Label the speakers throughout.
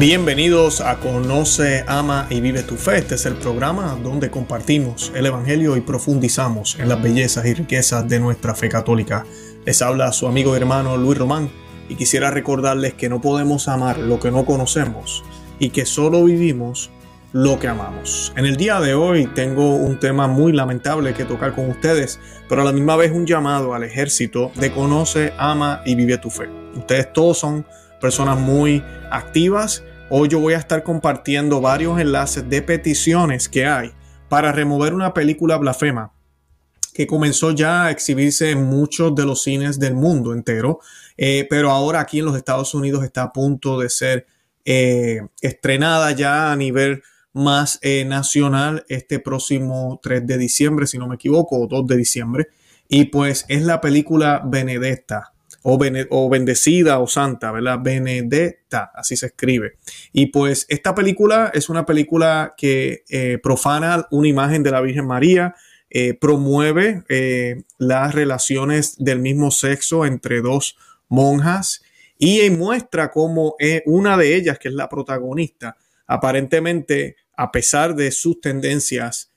Speaker 1: Bienvenidos a Conoce, Ama y Vive tu Fe. Este es el programa donde compartimos el Evangelio y profundizamos en las bellezas y riquezas de nuestra fe católica. Les habla su amigo y hermano Luis Román y quisiera recordarles que no podemos amar lo que no conocemos y que solo vivimos lo que amamos. En el día de hoy tengo un tema muy lamentable que tocar con ustedes, pero a la misma vez un llamado al ejército de Conoce, Ama y Vive tu Fe. Ustedes todos son personas muy activas Hoy yo voy a estar compartiendo varios enlaces de peticiones que hay para remover una película blasfema que comenzó ya a exhibirse en muchos de los cines del mundo entero, eh, pero ahora aquí en los Estados Unidos está a punto de ser eh, estrenada ya a nivel más eh, nacional este próximo 3 de diciembre, si no me equivoco, o 2 de diciembre. Y pues es la película Benedetta, o, bendecida o santa, ¿verdad? Benedetta, así se escribe. Y pues esta película es una película que eh, profana una imagen de la Virgen María, eh, promueve eh, las relaciones del mismo sexo entre dos monjas y muestra cómo una de ellas, que es la protagonista, aparentemente, a pesar de sus tendencias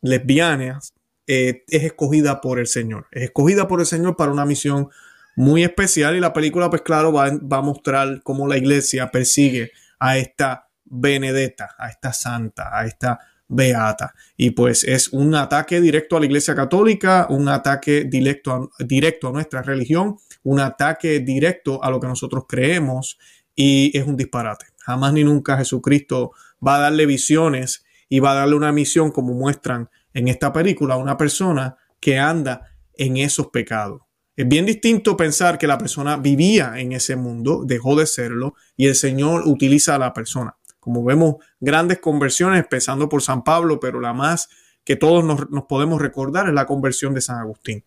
Speaker 1: lesbianas, eh, es escogida por el Señor. Es escogida por el Señor para una misión muy especial y la película, pues claro, va, a mostrar cómo la iglesia persigue a esta Benedetta, a esta santa, a esta beata. Y pues es un ataque directo a la Iglesia Católica, un ataque directo directo a nuestra religión, un ataque directo a lo que nosotros creemos y es un disparate. Jamás ni nunca Jesucristo va a darle visiones y va a darle una misión como muestran en esta película una persona que anda en esos pecados. Es bien distinto pensar que la persona vivía en ese mundo, dejó de serlo y el Señor utiliza a la persona. Como vemos, grandes conversiones, empezando por San Pablo, pero la más que todos nos, podemos recordar es la conversión de San Agustín.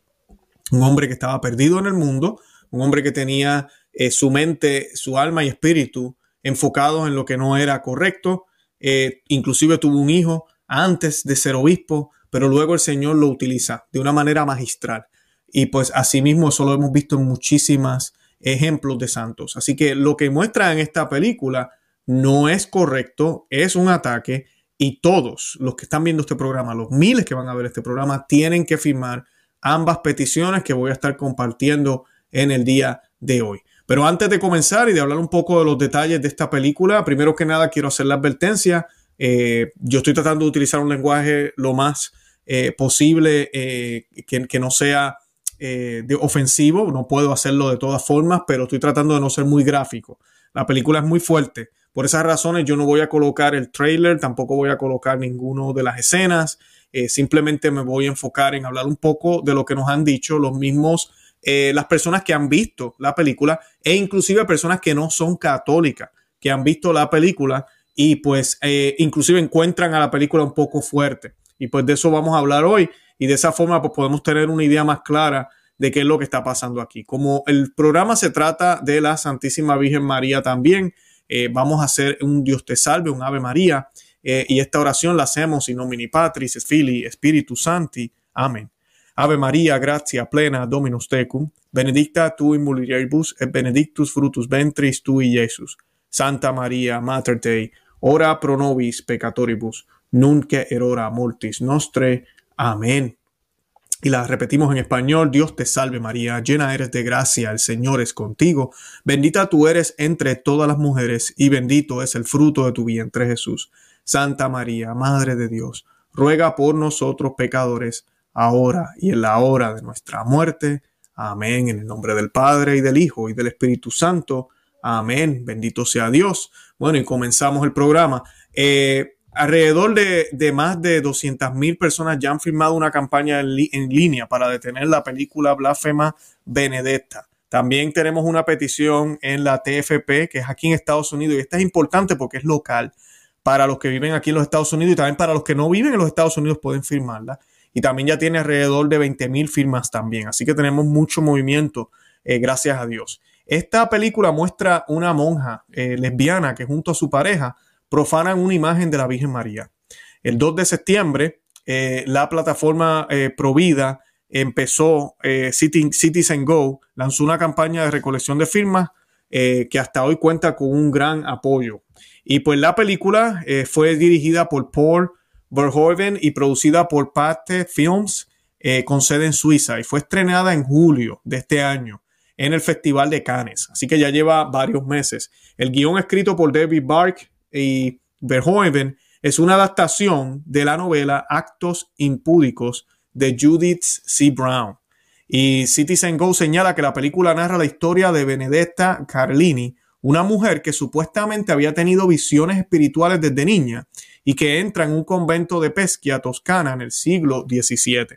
Speaker 1: Un hombre que estaba perdido en el mundo, un hombre que tenía eh, su mente, su alma y espíritu enfocados en lo que no era correcto, eh, inclusive tuvo un hijo antes de ser obispo, pero luego el Señor lo utiliza de una manera magistral. Y pues asimismo eso lo hemos visto en muchísimos ejemplos de santos. Así que lo que muestra en esta película no es correcto, es un ataque y todos los que están viendo este programa, los miles que van a ver este programa, tienen que firmar ambas peticiones que voy a estar compartiendo en el día de hoy. Pero antes de comenzar y de hablar un poco de los detalles de esta película, primero que nada quiero hacer la advertencia eh, yo estoy tratando de utilizar un lenguaje lo más eh, posible eh, que, no sea ofensivo, no puedo hacerlo de todas formas, pero estoy tratando de no ser muy gráfico. La película es muy fuerte. Por esas razones yo no voy a colocar el trailer, tampoco voy a colocar ninguno de las escenas, simplemente me voy a enfocar en hablar un poco de lo que nos han dicho los mismos las personas que han visto la película e inclusive personas que no son católicas, que han visto la película y pues eh, inclusive encuentran a la película un poco fuerte. Y pues de eso vamos a hablar hoy y de esa forma pues podemos tener una idea más clara de qué es lo que está pasando aquí. Como el programa se trata de la Santísima Virgen María también, eh, vamos a hacer un Dios te salve, un Ave María, eh, y esta oración la hacemos in nomini Patris, Fili, Spiritus Santi. Amén. Ave María gracia plena, Dominus tecum, benedicta tu in mulieribus et benedictus frutus ventris tui, Iesus. Santa María Mater Dei, ora pro nobis peccatoribus, nunca erora multis nostre. Amén. Y la repetimos en español, Dios te salve María, llena eres de gracia, el Señor es contigo, bendita tú eres entre todas las mujeres, y bendito es el fruto de tu vientre Jesús. Santa María, Madre de Dios, ruega por nosotros pecadores, ahora y en la hora de nuestra muerte. Amén, en el nombre del Padre, y del Hijo, y del Espíritu Santo. Amén, bendito sea Dios. Bueno, y comenzamos el programa. Eh, alrededor de, más de 200 mil personas ya han firmado una campaña en, línea para detener la película Blasfema Benedetta. También tenemos una petición en la TFP, que es aquí en Estados Unidos, y esta es importante porque es local para los que viven aquí en los Estados Unidos y también para los que no viven en los Estados Unidos pueden firmarla. Y también ya tiene alrededor de 20 mil firmas también. Así que tenemos mucho movimiento, eh, gracias a Dios. Esta película muestra una monja eh, lesbiana que junto a su pareja profanan una imagen de la Virgen María. El 2 de septiembre, eh, la plataforma eh, Provida empezó Citizen Go, lanzó una campaña de recolección de firmas que hasta hoy cuenta con un gran apoyo. Y pues la película fue dirigida por Paul Verhoeven y producida por Pate Films con sede en Suiza y fue estrenada en julio de este año en el Festival de Cannes. Así que ya lleva varios meses. El guión escrito por David Bark y Verhoeven es una adaptación de la novela Actos Impúdicos de Judith C. Brown. Y Citizen Go señala que la película narra la historia de Benedetta Carlini, una mujer que supuestamente había tenido visiones espirituales desde niña y que entra en un convento de Pesquia, Toscana, en el siglo XVII.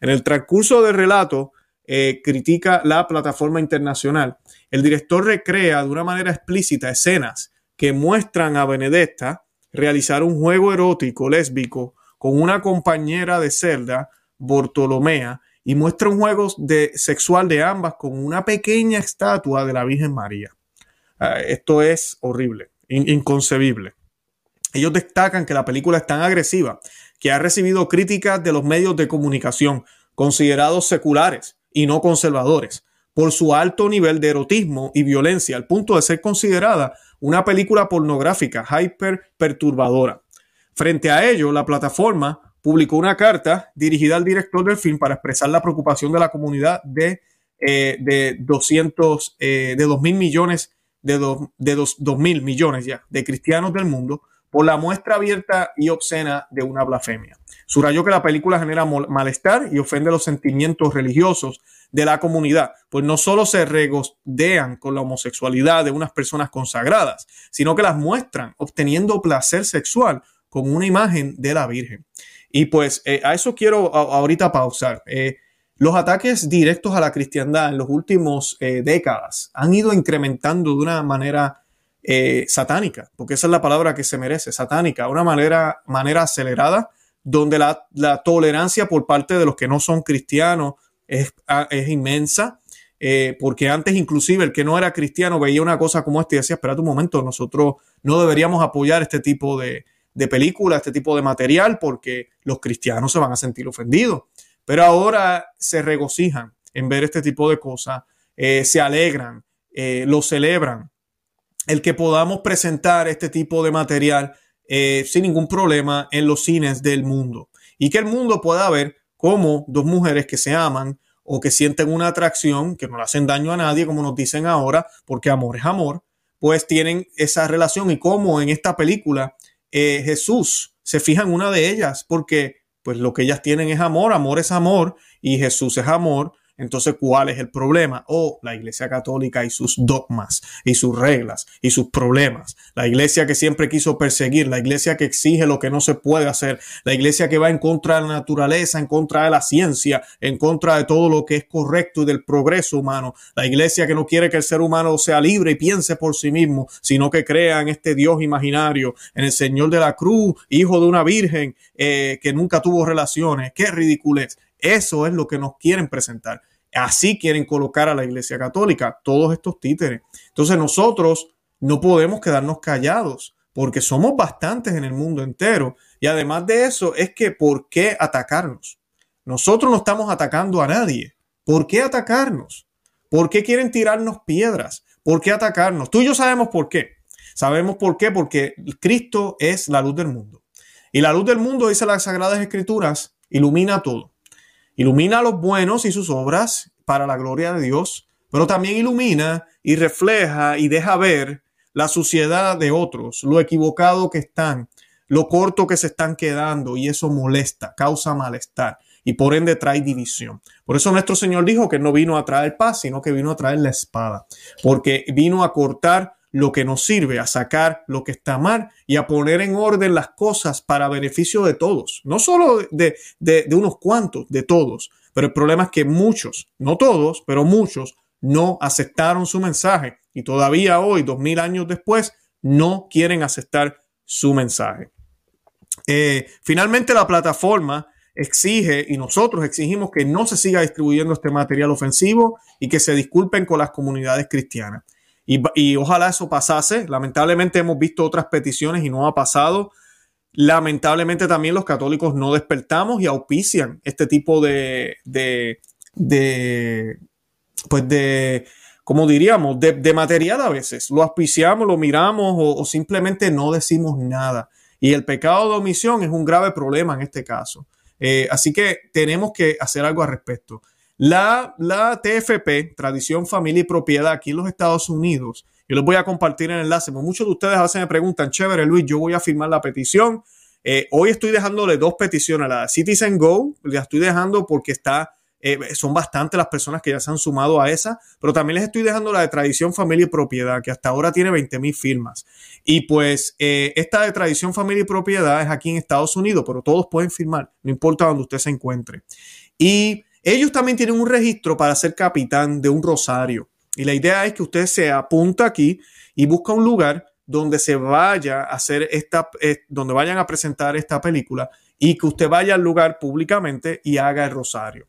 Speaker 1: En el transcurso del relato, eh, critica la plataforma internacional. El director recrea de una manera explícita escenas que muestran a Benedetta realizar un juego erótico lésbico con una compañera de celda, Bortolomea, y muestra un juego de, sexual de ambas con una pequeña estatua de la Virgen María. Ah, esto es horrible, inconcebible. Ellos destacan que la película es tan agresiva que ha recibido críticas de los medios de comunicación considerados seculares y no conservadores, por su alto nivel de erotismo y violencia, al punto de ser considerada una película pornográfica hyper perturbadora. Frente a ello, la plataforma publicó una carta dirigida al director del film para expresar la preocupación de la comunidad de, eh, de 200, eh, de 2 mil millones, de, mil millones ya, de cristianos del mundo, por la muestra abierta y obscena de una blasfemia. Subrayó que la película genera malestar y ofende los sentimientos religiosos de la comunidad, pues no solo se regodean con la homosexualidad de unas personas consagradas, sino que las muestran obteniendo placer sexual con una imagen de la Virgen. Y pues eh, a eso quiero ahorita pausar. Eh, los ataques directos a la cristiandad en los últimos eh, décadas han ido incrementando de una manera eh, satánica, porque esa es la palabra que se merece, satánica, una manera, manera acelerada donde la, tolerancia por parte de los que no son cristianos es, ah, inmensa, eh, porque antes inclusive el que no era cristiano veía una cosa como esta y decía, espera un momento, nosotros no deberíamos apoyar este tipo de, película, este tipo de material, porque los cristianos se van a sentir ofendidos. Pero ahora se regocijan en ver este tipo de cosas, eh, se alegran, lo celebran, el que podamos presentar este tipo de material eh, sin ningún problema en los cines del mundo y que el mundo pueda ver cómo dos mujeres que se aman o que sienten una atracción, que no le hacen daño a nadie, como nos dicen ahora, porque amor es amor, pues tienen esa relación y cómo en esta película eh, Jesús se fija en una de ellas, porque pues lo que ellas tienen es amor, amor es amor y Jesús es amor, entonces ¿cuál es el problema? Oh, la Iglesia Católica y sus dogmas y sus reglas y sus problemas. La Iglesia que siempre quiso perseguir, la Iglesia que exige lo que no se puede hacer, la Iglesia que va en contra de la naturaleza, en contra de la ciencia, en contra de todo lo que es correcto y del progreso humano. La Iglesia que no quiere que el ser humano sea libre y piense por sí mismo, sino que crea en este Dios imaginario, en el Señor de la Cruz, hijo de una virgen eh, que nunca tuvo relaciones. Qué ridiculez. Eso es lo que nos quieren presentar. Así quieren colocar a la Iglesia Católica, todos estos títeres. Entonces nosotros no podemos quedarnos callados porque somos bastantes en el mundo entero. Y además de eso, es que ¿por qué atacarnos? Nosotros no estamos atacando a nadie. ¿Por qué atacarnos? ¿Por qué quieren tirarnos piedras? ¿Por qué atacarnos? Tú y yo sabemos por qué. Sabemos por qué, porque Cristo es la luz del mundo. Y la luz del mundo, dice las Sagradas Escrituras, ilumina todo. Ilumina a los buenos y sus obras para la gloria de Dios, pero también ilumina y refleja y deja ver la suciedad de otros, lo equivocado que están, lo corto que se están quedando y eso molesta, causa malestar y por ende trae división. Por eso nuestro Señor dijo que no vino a traer paz, sino que vino a traer la espada, porque vino a cortar lo que nos sirve, a sacar lo que está mal y a poner en orden las cosas para beneficio de todos, no solo de, unos cuantos, de todos. Pero el problema es que muchos, no todos, pero muchos, no aceptaron su mensaje y todavía hoy, dos mil años después, no quieren aceptar su mensaje. Eh, finalmente, la plataforma exige y nosotros exigimos que no se siga distribuyendo este material ofensivo y que se disculpen con las comunidades cristianas. Y, ojalá eso pasase. Lamentablemente hemos visto otras peticiones y no ha pasado. Lamentablemente también los católicos no despertamos y auspician este tipo de, de, de pues de, como diríamos, de, material a veces. Lo auspiciamos, lo miramos o, simplemente no decimos nada. Y el pecado de omisión es un grave problema en este caso. Eh, así que tenemos que hacer algo al respecto. La, la TFP, Tradición, Familia y Propiedad, aquí en los Estados Unidos, yo les voy a compartir el enlace, pues muchos de ustedes a veces me preguntan, chévere Luis, yo voy a firmar la petición. Eh, hoy estoy dejándole dos peticiones, a la Citizen Go, la estoy dejando porque está eh, son bastantes las personas que ya se han sumado a esa, pero también les estoy dejando la de Tradición, Familia y Propiedad, que hasta ahora tiene 20 mil firmas. Y pues eh, esta de Tradición, Familia y Propiedad es aquí en Estados Unidos, pero todos pueden firmar, no importa donde usted se encuentre. Y ellos también tienen un registro para ser capitán de un rosario. Y la idea es que usted se apunta aquí y busca un lugar donde se vaya a hacer esta, eh, donde vayan a presentar esta película y que usted vaya al lugar públicamente y haga el rosario.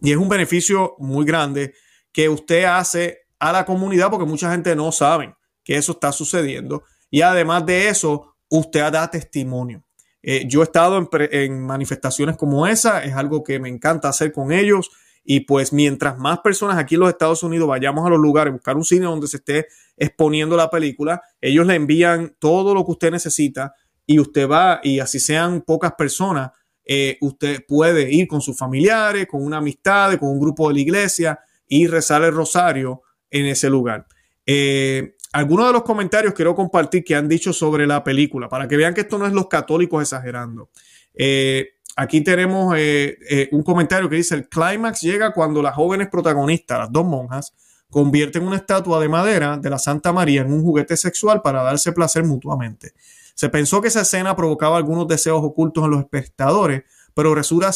Speaker 1: Y es un beneficio muy grande que usted hace a la comunidad porque mucha gente no sabe que eso está sucediendo. Y además de eso, usted da testimonio. Eh, yo he estado en, manifestaciones como esa, es algo que me encanta hacer con ellos. Y pues mientras más personas aquí en los Estados Unidos vayamos a los lugares, buscar un cine donde se esté exponiendo la película, ellos le envían todo lo que usted necesita y usted va y así sean pocas personas, eh, usted puede ir con sus familiares, con una amistad, con un grupo de la iglesia y rezar el rosario en ese lugar. Eh, algunos de los comentarios quiero compartir que han dicho sobre la película, para que vean que esto no es los católicos exagerando. Eh, aquí tenemos eh, eh, un comentario que dice, el clímax llega cuando las jóvenes protagonistas, las dos monjas, convierten una estatua de madera de la Santa María en un juguete sexual para darse placer mutuamente. Se pensó que esa escena provocaba algunos deseos ocultos en los espectadores, pero resulta,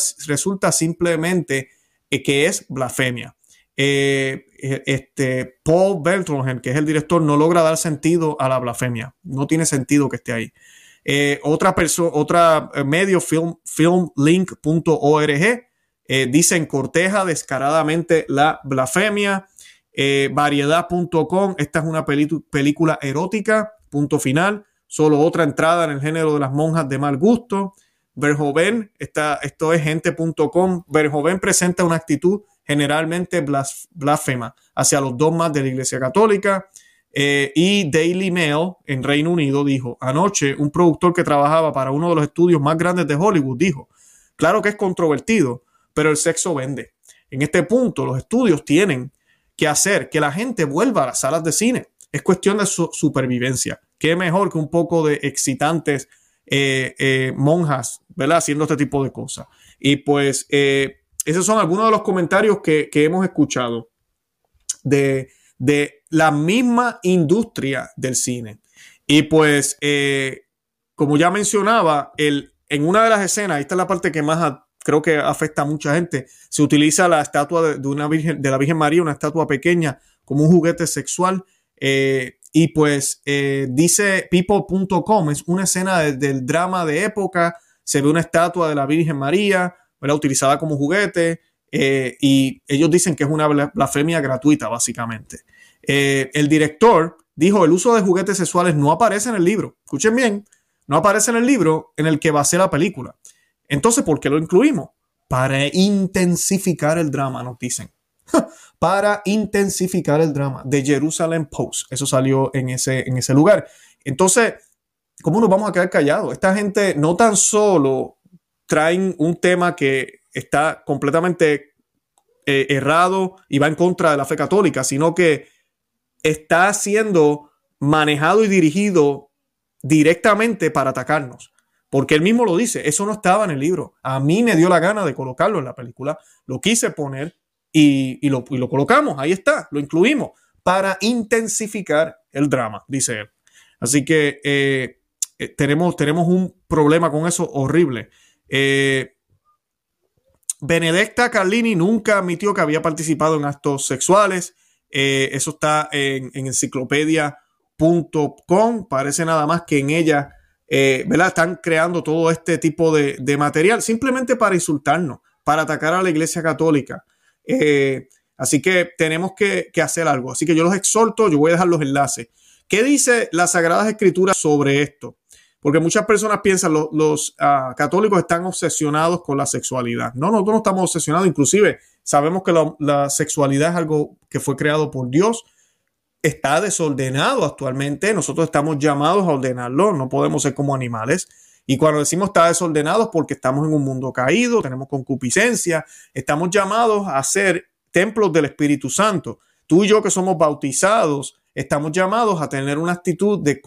Speaker 1: simplemente que es blasfemia. Eh, este, Paul Beltrangen, que es el director, no logra dar sentido a la blasfemia. No tiene sentido que esté ahí. Eh, otra persona, otra eh, medio, film, filmlink.org, eh, dicen corteja descaradamente la blasfemia. variedad.com, esta es una película erótica, punto final. Solo otra entrada en el género de las monjas de mal gusto. Verjoven, está. esto es gente.com. Verjoven presenta una actitud generalmente blasfema hacia los dogmas de la Iglesia Católica. Eh, y Daily Mail en Reino Unido dijo, anoche un productor que trabajaba para uno de los estudios más grandes de Hollywood dijo, claro que es controvertido, pero el sexo vende. En este punto los estudios tienen que hacer que la gente vuelva a las salas de cine. Es cuestión de su supervivencia. Qué mejor que un poco de excitantes eh, eh, monjas, ¿verdad? Haciendo este tipo de cosas. Y pues esos son algunos de los comentarios que, hemos escuchado de, la misma industria del cine. Y pues, eh, como ya mencionaba, el, en una de las escenas, esta es la parte que más creo que afecta a mucha gente, se utiliza la estatua de, una virgen, de la Virgen María, una estatua pequeña, como un juguete sexual. Eh, y pues eh, dice people.com, es una escena del drama de época, se ve una estatua de la Virgen María, era utilizada como juguete, eh, y ellos dicen que es una blasfemia gratuita, básicamente. Eh, el director dijo, el uso de juguetes sexuales no aparece en el libro, escuchen bien, no aparece en el libro en el que va a ser la película. Entonces, ¿por qué lo incluimos? Para intensificar el drama, nos dicen. Para intensificar el drama. De Jerusalem Post. Eso salió en ese, en ese lugar. Entonces, ¿cómo nos vamos a quedar callados? Esta gente no tan solo traen un tema que está completamente eh, errado y va en contra de la fe católica, sino que está siendo manejado y dirigido directamente para atacarnos. Porque él mismo lo dice, eso no estaba en el libro. A mí me dio la gana de colocarlo en la película, lo quise poner y, lo, colocamos, ahí está, lo incluimos, para intensificar el drama, dice él. Así que eh, eh, tenemos, tenemos un problema con eso horrible. Eh, Benedetta Carlini nunca admitió que había participado en actos sexuales. Eh, eso está en, enciclopedia.com. Parece nada más que en ella, eh, ¿verdad? Están creando todo este tipo de, material simplemente para insultarnos, para atacar a la Iglesia Católica. así que tenemos que, que hacer algo. Así que yo los exhorto, yo voy a dejar los enlaces. ¿Qué dice las Sagradas Escrituras sobre esto? Porque muchas personas piensan, los, los ah, católicos están obsesionados con la sexualidad. No, nosotros no estamos obsesionados, inclusive sabemos que la, sexualidad es algo que fue creado por Dios, está desordenado actualmente, nosotros estamos llamados a ordenarlo, no podemos ser como animales. Y cuando decimos está desordenado es porque estamos en un mundo caído, tenemos concupiscencia, estamos llamados a ser templos del Espíritu Santo. Tú y yo que somos bautizados, estamos llamados a tener una actitud de,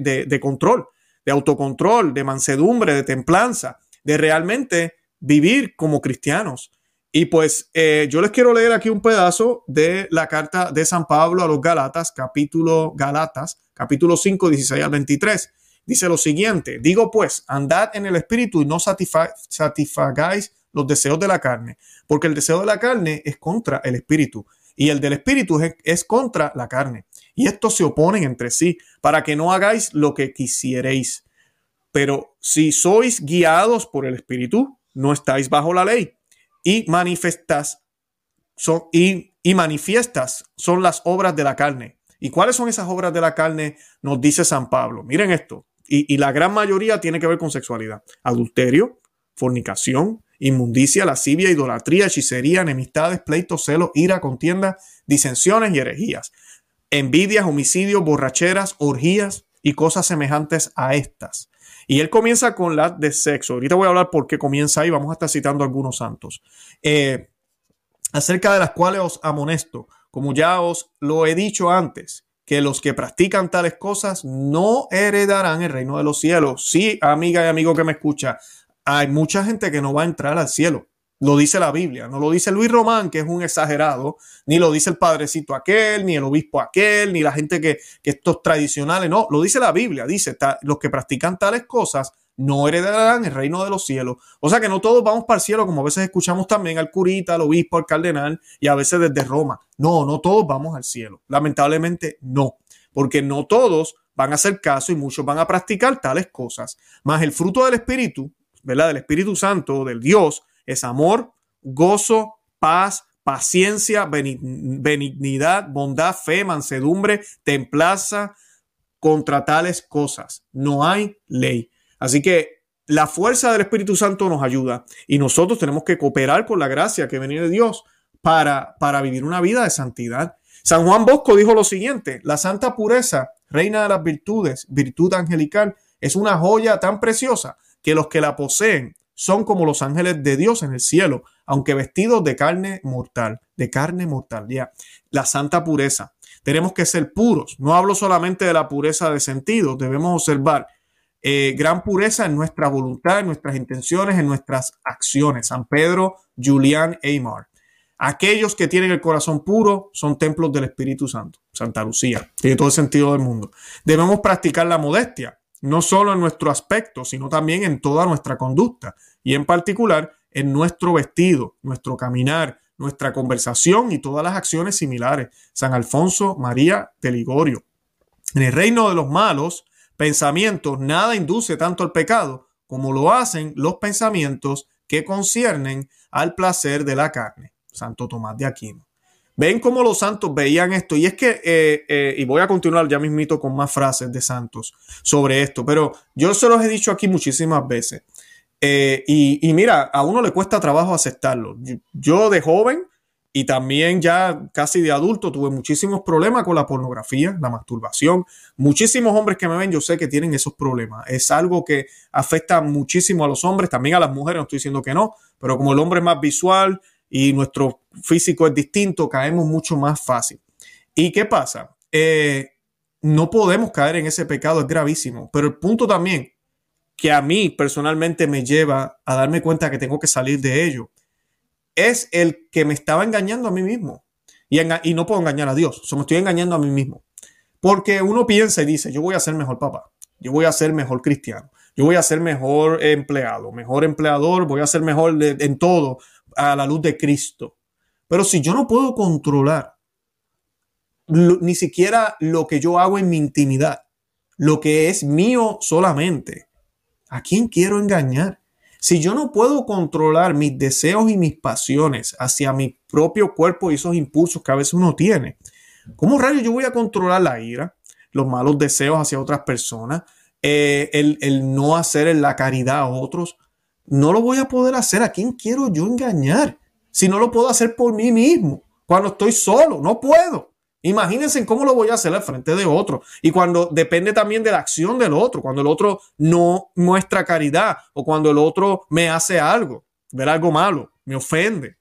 Speaker 1: de control de autocontrol, de mansedumbre, de templanza, de realmente vivir como cristianos. Y pues eh, yo les quiero leer aquí un pedazo de la carta de San Pablo a los Galatas, capítulo Galatas, capítulo 5, 16 al 23. Dice lo siguiente, digo pues, andad en el espíritu y no satisfagáis los deseos de la carne, porque el deseo de la carne es contra el espíritu, y el del espíritu es, contra la carne. Y estos se oponen entre sí, para que no hagáis lo que quisiereis. Pero si sois guiados por el espíritu, no estáis bajo la ley. Y son, y, manifiestas son las obras de la carne. ¿Y cuáles son esas obras de la carne? Nos dice San Pablo. Miren esto. Y, y, la gran mayoría tiene que ver con sexualidad. Adulterio, fornicación, inmundicia, lascivia, idolatría, hechicería, enemistades, pleitos, celos, ira, contienda, disensiones y herejías, envidias, homicidios, borracheras, orgías y cosas semejantes a estas. Y él comienza con las de sexo. Ahorita voy a hablar por qué comienza ahí. Vamos a estar citando algunos santos. Eh, acerca de las cuales os amonesto, como ya os lo he dicho antes, que los que practican tales cosas no heredarán el reino de los cielos. Sí, amiga y amigo que me escucha, hay mucha gente que no va a entrar al cielo. Lo dice la Biblia, no lo dice Luis Román, que es un exagerado, ni lo dice el padrecito aquel, ni el obispo aquel, ni la gente que, estos tradicionales, no, lo dice la Biblia, dice, los que practican tales cosas no heredarán el reino de los cielos. O sea que no todos vamos para el cielo, como a veces escuchamos también al curita, al obispo, al cardenal y a veces desde Roma. No, no todos vamos al cielo. Lamentablemente no, porque no todos van a hacer caso y muchos van a practicar tales cosas. Más el fruto del Espíritu, ¿verdad? Del Espíritu Santo, del Dios, es amor, gozo, paz, paciencia, benignidad, bondad, fe, mansedumbre, templaza contra tales cosas. No hay ley. Así que la fuerza del Espíritu Santo nos ayuda y nosotros tenemos que cooperar con la gracia que viene de Dios para, para vivir una vida de santidad. San Juan Bosco dijo lo siguiente, la santa pureza, reina de las virtudes, virtud angelical, es una joya tan preciosa que los que la poseen son como los ángeles de Dios en el cielo, aunque vestidos de carne mortal, de carne mortal, ya. La santa pureza. Tenemos que ser puros. No hablo solamente de la pureza de sentido, debemos observar eh, gran pureza en nuestra voluntad, en nuestras intenciones, en nuestras acciones. San Pedro, Julián, Eymar. Aquellos que tienen el corazón puro son templos del Espíritu Santo. Santa Lucía. Tiene todo el sentido del mundo. Debemos practicar la modestia no solo en nuestro aspecto, sino también en toda nuestra conducta y en particular en nuestro vestido, nuestro caminar, nuestra conversación y todas las acciones similares. San Alfonso María de Ligorio. En el reino de los malos pensamientos nada induce tanto al pecado como lo hacen los pensamientos que conciernen al placer de la carne. Santo Tomás de Aquino. Ven cómo los Santos veían esto. Y es que, eh, eh, y voy a continuar ya mismito con más frases de Santos sobre esto, pero yo se los he dicho aquí muchísimas veces. Eh, y, mira, a uno le cuesta trabajo aceptarlo. Yo, yo de joven y también ya casi de adulto tuve muchísimos problemas con la pornografía, la masturbación. Muchísimos hombres que me ven, yo sé que tienen esos problemas. Es algo que afecta muchísimo a los hombres, también a las mujeres, no estoy diciendo que no, pero como el hombre es más visual, y nuestro físico es distinto, caemos mucho más fácil. ¿Y qué pasa? Eh, no podemos caer en ese pecado, es gravísimo. Pero el punto también que a mí personalmente me lleva a darme cuenta que tengo que salir de ello es el que me estaba engañando a mí mismo. Y, y no puedo engañar a Dios, o sea, me estoy engañando a mí mismo. Porque uno piensa y dice, yo voy a ser mejor papá, yo voy a ser mejor cristiano, yo voy a ser mejor empleado, mejor empleador, voy a ser mejor en todo, a la luz de Cristo. Pero si yo no puedo controlar ni siquiera lo que yo hago en mi intimidad, lo que es mío solamente, ¿a quién quiero engañar? Si yo no puedo controlar mis deseos y mis pasiones hacia mi propio cuerpo y esos impulsos que a veces uno tiene, ¿cómo rayos yo voy a controlar la ira, los malos deseos hacia otras personas, eh, el no hacer la caridad a otros? no lo voy a poder hacer. ¿A quién quiero yo engañar? Si no lo puedo hacer por mí mismo, cuando estoy solo, no puedo. Imagínense cómo lo voy a hacer al frente de otro. Y cuando depende también de la acción del otro, cuando el otro no muestra caridad o cuando el otro me hace algo, ver algo malo, me ofende.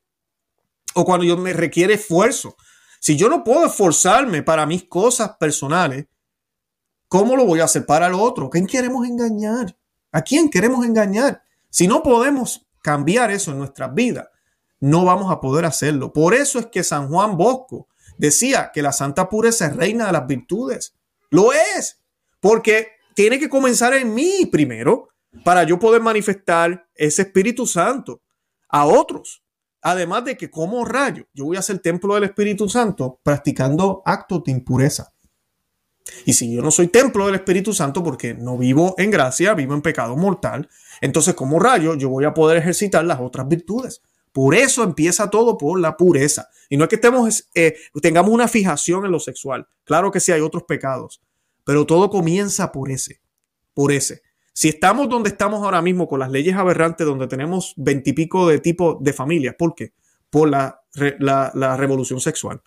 Speaker 1: O cuando yo me requiere esfuerzo. Si yo no puedo esforzarme para mis cosas personales, ¿cómo lo voy a hacer para el otro? ¿A quién queremos engañar? ¿A quién queremos engañar? Si no podemos cambiar eso en nuestras vidas, no vamos a poder hacerlo. Por eso es que San Juan Bosco decía que la santa pureza es reina de las virtudes. Lo es, porque tiene que comenzar en mí primero para yo poder manifestar ese Espíritu Santo a otros. Además de que como rayo, yo voy a ser templo del Espíritu Santo practicando actos de impureza. Y si yo no soy templo del Espíritu Santo porque no vivo en gracia, vivo en pecado mortal, entonces, como rayo, yo voy a poder ejercitar las otras virtudes. Por eso empieza todo por la pureza. Y no es que estemos, eh, tengamos una fijación en lo sexual. Claro que sí, hay otros pecados, pero todo comienza por ese, por ese. Si estamos donde estamos ahora mismo con las leyes aberrantes, donde tenemos veintipico de tipos de familias, ¿por qué? Por la, revolución sexual.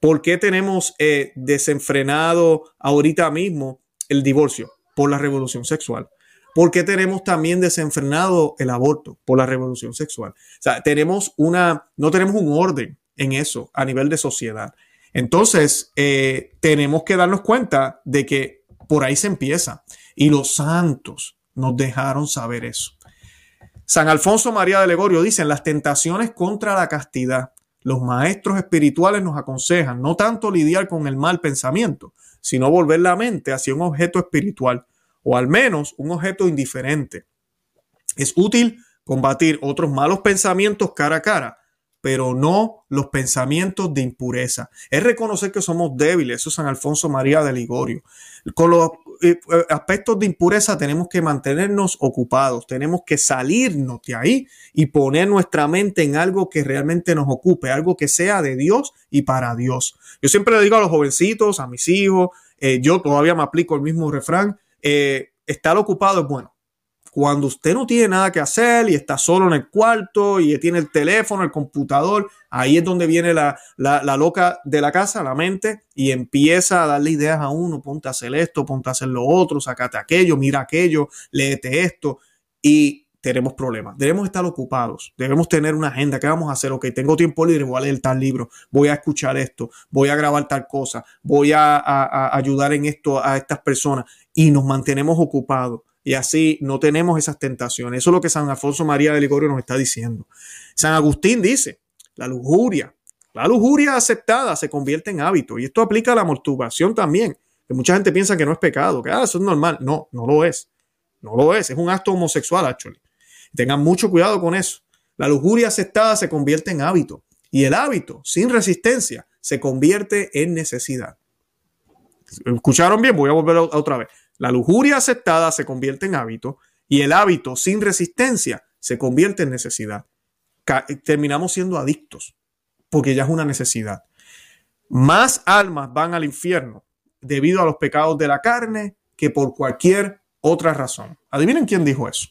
Speaker 1: ¿Por qué tenemos eh, desenfrenado ahorita mismo el divorcio? Por la revolución sexual. ¿Por qué tenemos también desenfrenado el aborto? Por la revolución sexual. O sea, tenemos una, no tenemos un orden en eso a nivel de sociedad. Entonces, eh, tenemos que darnos cuenta de que por ahí se empieza. Y los santos nos dejaron saber eso. San Alfonso María de Legorio dice, las tentaciones contra la castidad. Los maestros espirituales nos aconsejan no tanto lidiar con el mal pensamiento, sino volver la mente hacia un objeto espiritual o al menos un objeto indiferente. Es útil combatir otros malos pensamientos cara a cara, pero no los pensamientos de impureza. Es reconocer que somos débiles, eso es San Alfonso María de Ligorio. Con los eh, eh, aspectos de impureza tenemos que mantenernos ocupados, tenemos que salirnos de ahí y poner nuestra mente en algo que realmente nos ocupe, algo que sea de Dios y para Dios. Yo siempre le digo a los jovencitos, a mis hijos, eh, yo todavía me aplico el mismo refrán, eh, estar ocupado es bueno. Cuando usted no tiene nada que hacer y está solo en el cuarto y tiene el teléfono, el computador, ahí es donde viene la, loca de la casa, la mente, y empieza a darle ideas a uno, ponte a hacer esto, ponte a hacer lo otro, sacate aquello, mira aquello, léete esto, y tenemos problemas. Debemos estar ocupados, debemos tener una agenda. que vamos a hacer? Ok, tengo tiempo libre, voy a leer tal libro, voy a escuchar esto, voy a grabar tal cosa, voy a ayudar en esto a estas personas y nos mantenemos ocupados. Y así no tenemos esas tentaciones. Eso es lo que San Afonso María de Ligorio nos está diciendo. San Agustín dice, la lujuria, la lujuria aceptada se convierte en hábito. Y esto aplica a la masturbación también, que mucha gente piensa que no es pecado, que ah, eso es normal. No, no lo es. No lo es. Es un acto homosexual, actually. Tengan mucho cuidado con eso. La lujuria aceptada se convierte en hábito. Y el hábito, sin resistencia, se convierte en necesidad. Escucharon bien, voy a volver otra vez. La lujuria aceptada se convierte en hábito y el hábito sin resistencia se convierte en necesidad. Eh, terminamos siendo adictos porque ya es una necesidad. Más almas van al infierno debido a los pecados de la carne que por cualquier otra razón. Adivinen quién dijo eso.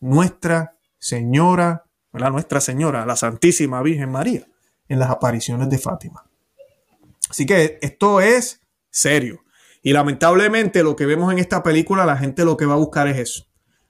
Speaker 1: Nuestra Señora, la Nuestra Señora, la Santísima Virgen María, en las apariciones de Fátima. Así que esto es serio. Y lamentablemente lo que vemos en esta película, la gente lo que va a buscar es eso.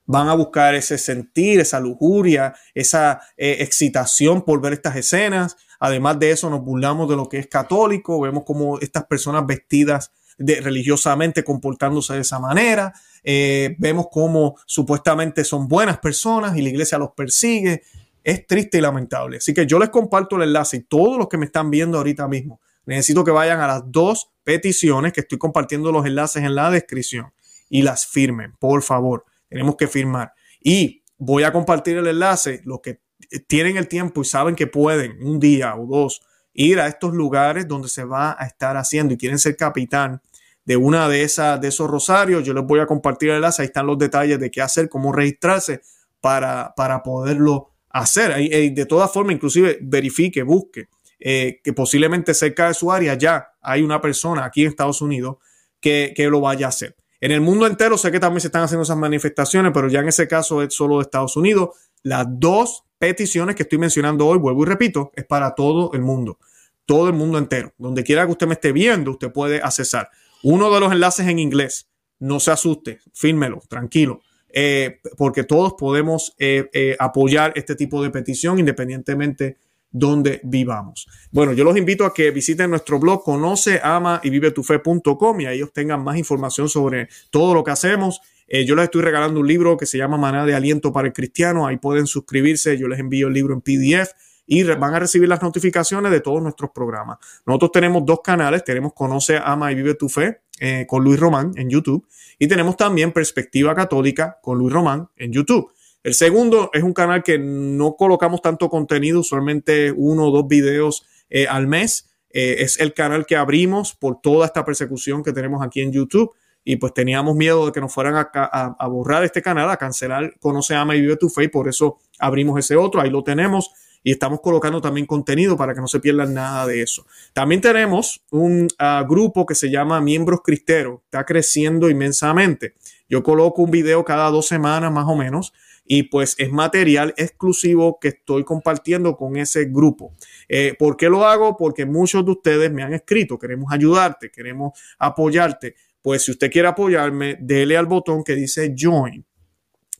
Speaker 1: Van a buscar ese sentir, esa lujuria, esa eh, excitación por ver estas escenas. Además de eso, nos burlamos de lo que es católico, vemos como estas personas vestidas de, religiosamente comportándose de esa manera, eh, vemos cómo supuestamente son buenas personas y la iglesia los persigue. Es triste y lamentable. Así que yo les comparto el enlace y todos los que me están viendo ahorita mismo, necesito que vayan a las dos peticiones que estoy compartiendo los enlaces en la descripción y las firmen, por favor. Tenemos que firmar. Y voy a compartir el enlace, los que tienen el tiempo y saben que pueden un día o dos ir a estos lugares donde se va a estar haciendo y quieren ser capitán de una de esas de esos rosarios, yo les voy a compartir el enlace, ahí están los detalles de qué hacer, cómo registrarse para, para poderlo hacer. de todas formas, inclusive verifique, busque eh, que posiblemente cerca de su área ya hay una persona aquí en Estados Unidos que, lo vaya a hacer. En el mundo entero sé que también se están haciendo esas manifestaciones, pero ya en ese caso es solo de Estados Unidos. Las dos peticiones que estoy mencionando hoy, vuelvo y repito, es para todo el mundo, todo el mundo entero. Donde quiera que usted me esté viendo, usted puede accesar. Uno de los enlaces en inglés, no se asuste, fírmelo, tranquilo. Eh, porque todos podemos eh, apoyar este tipo de petición independientemente donde vivamos. Bueno, yo los invito a que visiten nuestro blog conoce, ama y vive tu fe.com y ahí tengan más información sobre todo lo que hacemos. Eh, yo les estoy regalando un libro que se llama Maná de Aliento para el Cristiano. Ahí pueden suscribirse. Yo les envío el libro en PDF y van a recibir las notificaciones de todos nuestros programas. Nosotros tenemos dos canales. Tenemos Conoce, Ama y Vive tu Fe eh, con Luis Román en YouTube. Y tenemos también Perspectiva Católica con Luis Román en YouTube. El segundo es un canal que no colocamos tanto contenido, solamente uno o dos videos eh, al mes. Eh, es el canal que abrimos por toda esta persecución que tenemos aquí en YouTube y pues teníamos miedo de que nos fueran a, borrar este canal, a cancelar Conoce, Ama y Vive tu Fe por eso abrimos ese otro, ahí lo tenemos y estamos colocando también contenido para que no se pierdan nada de eso. También tenemos un ah, grupo que se llama Miembros Cristero. está creciendo inmensamente. Yo coloco un video cada dos semanas más o menos y pues es material exclusivo que estoy compartiendo con ese grupo. Eh, ¿Por qué lo hago? Porque muchos de ustedes me han escrito, queremos ayudarte, queremos apoyarte. Pues si usted quiere apoyarme, dele al botón que dice Join.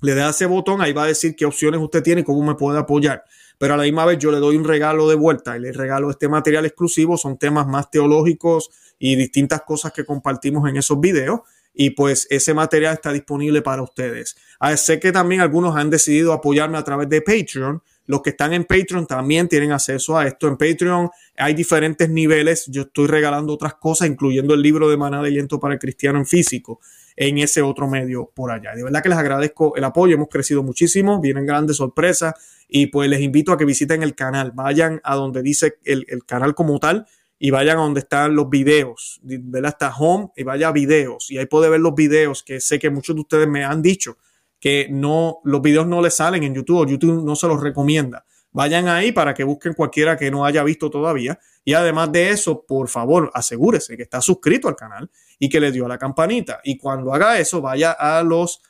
Speaker 1: Le da ese botón, ahí va a decir qué opciones usted tiene y cómo me puede apoyar pero a la misma vez yo le doy un regalo de vuelta y le regalo este material exclusivo, son temas más teológicos y distintas cosas que compartimos en esos videos y pues ese material está disponible para ustedes. Ah, sé que también algunos han decidido apoyarme a través de Patreon. Los que están en Patreon también tienen acceso a esto. En Patreon hay diferentes niveles. Yo estoy regalando otras cosas, incluyendo el libro de Maná de Liento para el Cristiano en físico, en ese otro medio por allá. De verdad que les agradezco el apoyo. Hemos crecido muchísimo. Vienen grandes sorpresas. Y pues les invito a que visiten el canal. Vayan a donde dice el, el canal como tal y vayan a donde están los videos, ¿verdad? hasta home y vaya a videos y ahí puede ver los videos que sé que muchos de ustedes me han dicho que no, los videos no les salen en YouTube o YouTube no se los recomienda. Vayan ahí para que busquen cualquiera que no haya visto todavía. Y además de eso, por favor, asegúrese que está suscrito al canal y que le dio a la campanita. Y cuando haga eso, vaya a los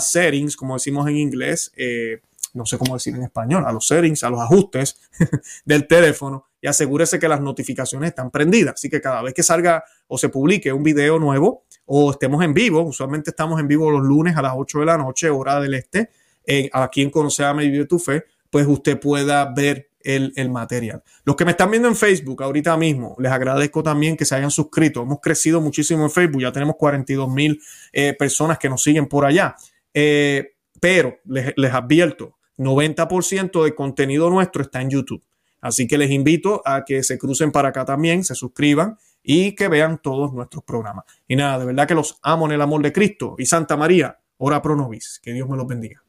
Speaker 1: settings, como decimos en inglés, eh, no sé cómo decir en español, a los settings, a los ajustes del teléfono y asegúrese que las notificaciones están prendidas. Así que cada vez que salga o se publique un video nuevo o estemos en vivo, usualmente estamos en vivo los lunes a las 8 de la noche, hora del este, a aquí en a Medio Tu Fe, pues usted pueda ver el, material. Los que me están viendo en Facebook ahorita mismo, les agradezco también que se hayan suscrito. Hemos crecido muchísimo en Facebook, ya tenemos 42 mil eh, personas que nos siguen por allá. Eh, pero les, les advierto, 90% del contenido nuestro está en YouTube. Así que les invito a que se crucen para acá también, se suscriban y que vean todos nuestros programas. Y nada, de verdad que los amo en el amor de Cristo y Santa María, ora pro nobis. Que Dios me los bendiga.